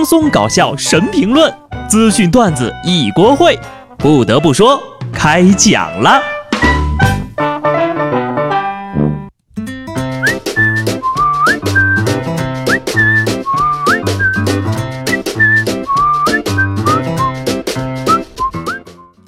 轻松搞笑神评论，资讯段子一锅烩。不得不说，开讲了。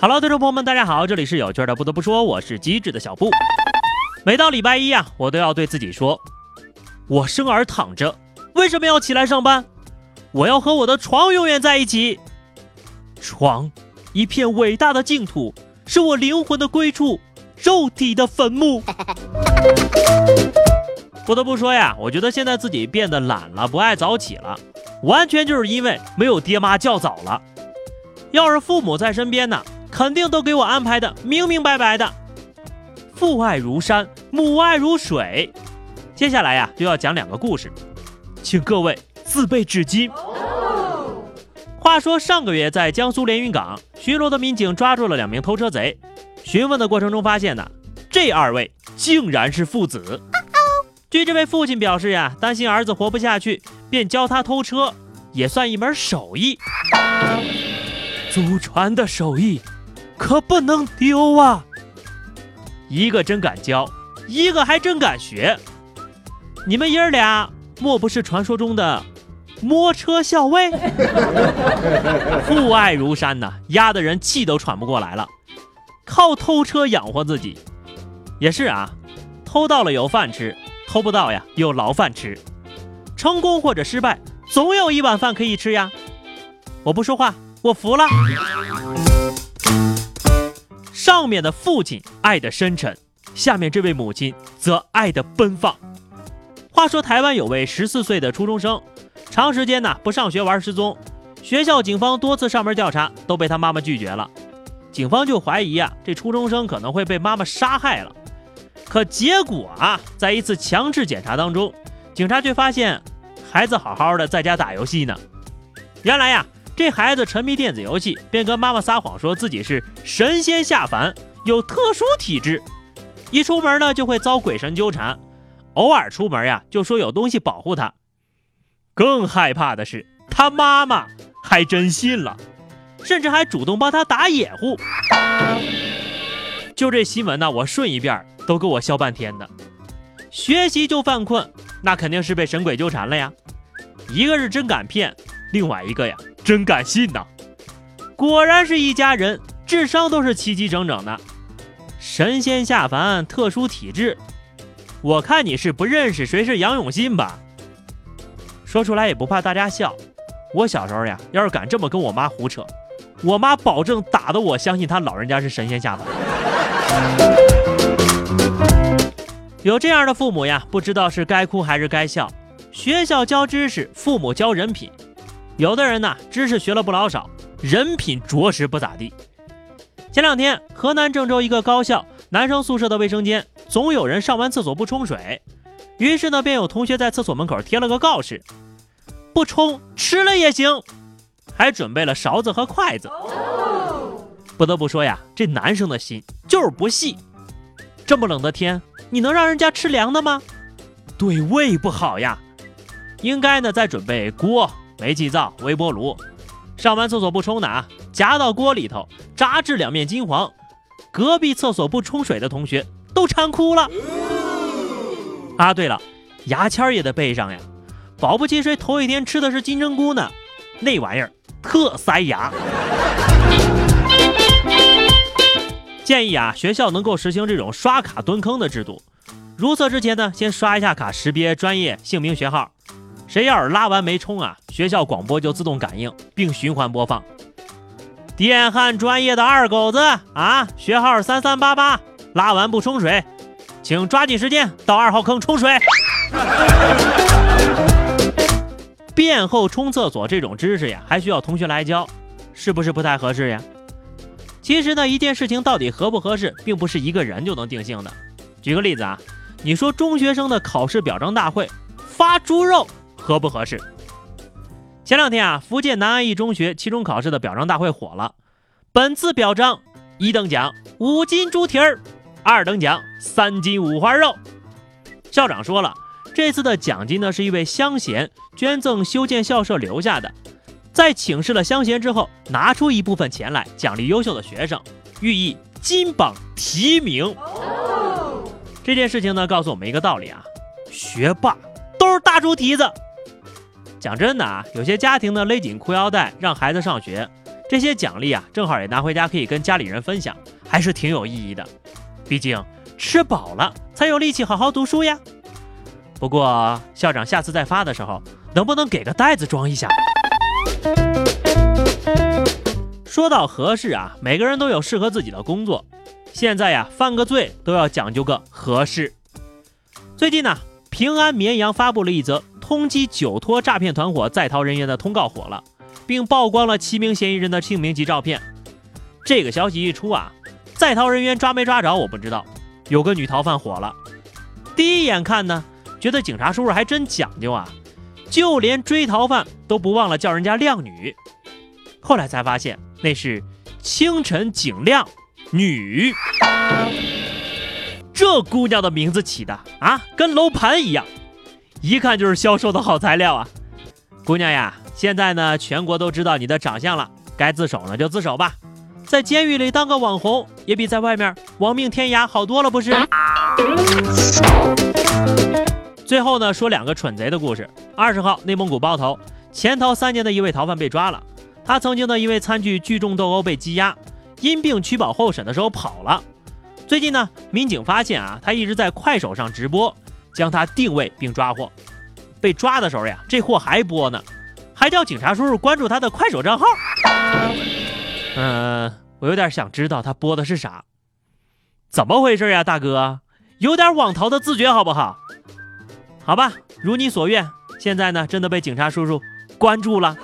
Hello，听众朋友们，大家好，这里是有趣的。不得不说，我是机智的小布。每到礼拜一呀，我都要对自己说：我生而躺着，为什么要起来上班？我要和我的床永远在一起。床，一片伟大的净土，是我灵魂的归处，肉体的坟墓。不得不说呀，我觉得现在自己变得懒了，不爱早起了，完全就是因为没有爹妈叫早了。要是父母在身边呢，肯定都给我安排的明明白白的。父爱如山，母爱如水。接下来呀，就要讲两个故事，请各位自备纸巾。话说上个月在江苏连云港巡逻的民警抓住了两名偷车贼，询问的过程中发现呢，这二位竟然是父子。据这位父亲表示呀，担心儿子活不下去，便教他偷车，也算一门手艺。祖传的手艺，可不能丢啊！一个真敢教，一个还真敢学。你们爷儿俩莫不是传说中的摸车校尉？父爱如山呐，压得人气都喘不过来了。靠偷车养活自己，也是啊。偷到了有饭吃，偷不到呀有牢饭吃。成功或者失败，总有一碗饭可以吃呀。我不说话，我服了。上面的父亲爱的深沉，下面这位母亲则爱的奔放。话说台湾有位十四岁的初中生，长时间呢不上学玩失踪，学校警方多次上门调查，都被他妈妈拒绝了。警方就怀疑啊，这初中生可能会被妈妈杀害了。可结果啊，在一次强制检查当中，警察却发现孩子好好的在家打游戏呢。原来呀。这孩子沉迷电子游戏，便跟妈妈撒谎说自己是神仙下凡，有特殊体质，一出门呢就会遭鬼神纠缠，偶尔出门呀就说有东西保护他。更害怕的是，他妈妈还真信了，甚至还主动帮他打掩护。就这新闻呢，我顺一遍都给我笑半天的。学习就犯困，那肯定是被神鬼纠缠了呀。一个是真敢骗，另外一个呀。真敢信呐！果然是一家人，智商都是齐齐整整的。神仙下凡，特殊体质，我看你是不认识谁是杨永信吧？说出来也不怕大家笑。我小时候呀，要是敢这么跟我妈胡扯，我妈保证打的我相信她老人家是神仙下凡。有这样的父母呀，不知道是该哭还是该笑。学校教知识，父母教人品。有的人呢，知识学了不老少，人品着实不咋地。前两天，河南郑州一个高校男生宿舍的卫生间，总有人上完厕所不冲水，于是呢，便有同学在厕所门口贴了个告示：不冲吃了也行，还准备了勺子和筷子。不得不说呀，这男生的心就是不细。这么冷的天，你能让人家吃凉的吗？对胃不好呀。应该呢，再准备锅。煤气灶、微波炉，上完厕所不冲的啊，夹到锅里头，炸至两面金黄。隔壁厕所不冲水的同学都馋哭了。啊，对了，牙签也得备上呀，保不齐谁头一天吃的是金针菇呢，那玩意儿特塞牙。建议啊，学校能够实行这种刷卡蹲坑的制度，入厕之前呢，先刷一下卡，识别专业、姓名、学号。谁要是拉完没冲啊，学校广播就自动感应并循环播放。电焊专业的二狗子啊，学号三三八八，拉完不冲水，请抓紧时间到二号坑冲水。便后冲厕所这种知识呀，还需要同学来教，是不是不太合适呀？其实呢，一件事情到底合不合适，并不是一个人就能定性的。举个例子啊，你说中学生的考试表彰大会发猪肉。合不合适？前两天啊，福建南安一中学期中考试的表彰大会火了。本次表彰一等奖五斤猪蹄儿，二等奖三斤五花肉。校长说了，这次的奖金呢是一位乡贤捐赠修建校舍留下的，在请示了乡贤之后，拿出一部分钱来奖励优秀的学生，寓意金榜题名。这件事情呢，告诉我们一个道理啊，学霸都是大猪蹄子。讲真的啊，有些家庭呢勒紧裤腰带让孩子上学，这些奖励啊，正好也拿回家可以跟家里人分享，还是挺有意义的。毕竟吃饱了才有力气好好读书呀。不过校长下次再发的时候，能不能给个袋子装一下？说到合适啊，每个人都有适合自己的工作。现在呀，犯个罪都要讲究个合适。最近呢，平安绵阳发布了一则通缉酒托诈骗团伙在逃人员的通告火了，并曝光了七名嫌疑人的姓名及照片。这个消息一出啊，在逃人员抓没抓着我不知道，有个女逃犯火了。第一眼看呢，觉得警察叔叔还真讲究啊，就连追逃犯都不忘了叫人家靓女。后来才发现那是清晨景亮。女，这姑娘的名字起的啊，跟楼盘一样，一看就是销售的好材料啊！姑娘呀，现在呢，全国都知道你的长相了，该自首呢就自首吧，在监狱里当个网红，也比在外面亡命天涯好多了，不是？最后呢，说两个蠢贼的故事。二十号，内蒙古包头，潜逃三年的一位逃犯被抓了，他曾经呢因为参与聚众斗殴被羁押。因病取保候审的时候跑了。最近呢，民警发现啊，他一直在快手上直播，将他定位并抓获。被抓的时候呀，这货还播呢，还叫警察叔叔关注他的快手账号。嗯，我有点想知道他播的是啥，怎么回事呀，大哥？有点网逃的自觉好不好？好吧，如你所愿，现在呢，真的被警察叔叔关注了。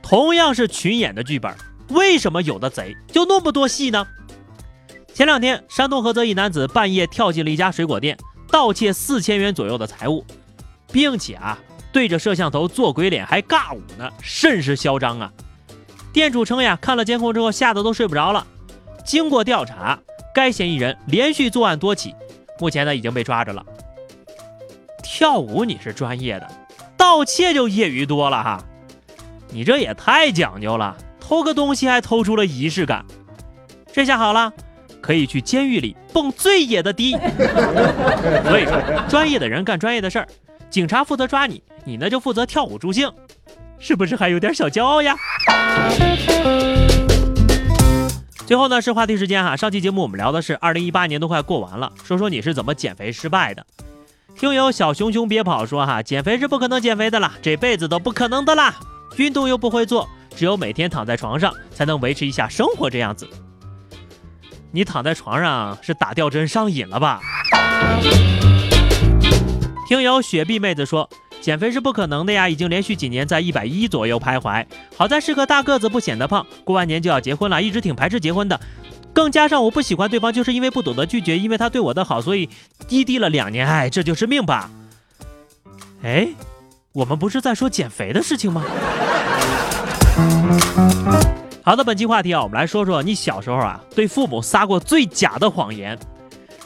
同样是群演的剧本，为什么有的贼就那么多戏呢？前两天，山东菏泽一男子半夜跳进了一家水果店，盗窃四千元左右的财物，并且啊，对着摄像头做鬼脸还尬舞呢，甚是嚣张啊！店主称呀，看了监控之后吓得都睡不着了。经过调查，该嫌疑人连续作案多起，目前呢已经被抓着了。跳舞你是专业的，盗窃就业余多了哈。你这也太讲究了，偷个东西还偷出了仪式感。这下好了，可以去监狱里蹦最野的迪。所以说，专业的人干专业的事儿，警察负责抓你，你呢就负责跳舞助兴，是不是还有点小骄傲呀？最后呢是话题时间哈，上期节目我们聊的是二零一八年都快过完了，说说你是怎么减肥失败的。听友小熊熊别跑说哈，减肥是不可能减肥的啦，这辈子都不可能的啦。运动又不会做，只有每天躺在床上才能维持一下生活这样子。你躺在床上是打吊针上瘾了吧？听友雪碧妹子说，减肥是不可能的呀，已经连续几年在一百一左右徘徊。好在是个大个子，不显得胖。过完年就要结婚了，一直挺排斥结婚的。更加上我不喜欢对方，就是因为不懂得拒绝，因为他对我的好，所以低低了两年。哎，这就是命吧？哎。我们不是在说减肥的事情吗？好的，本期话题啊，我们来说说你小时候啊对父母撒过最假的谎言。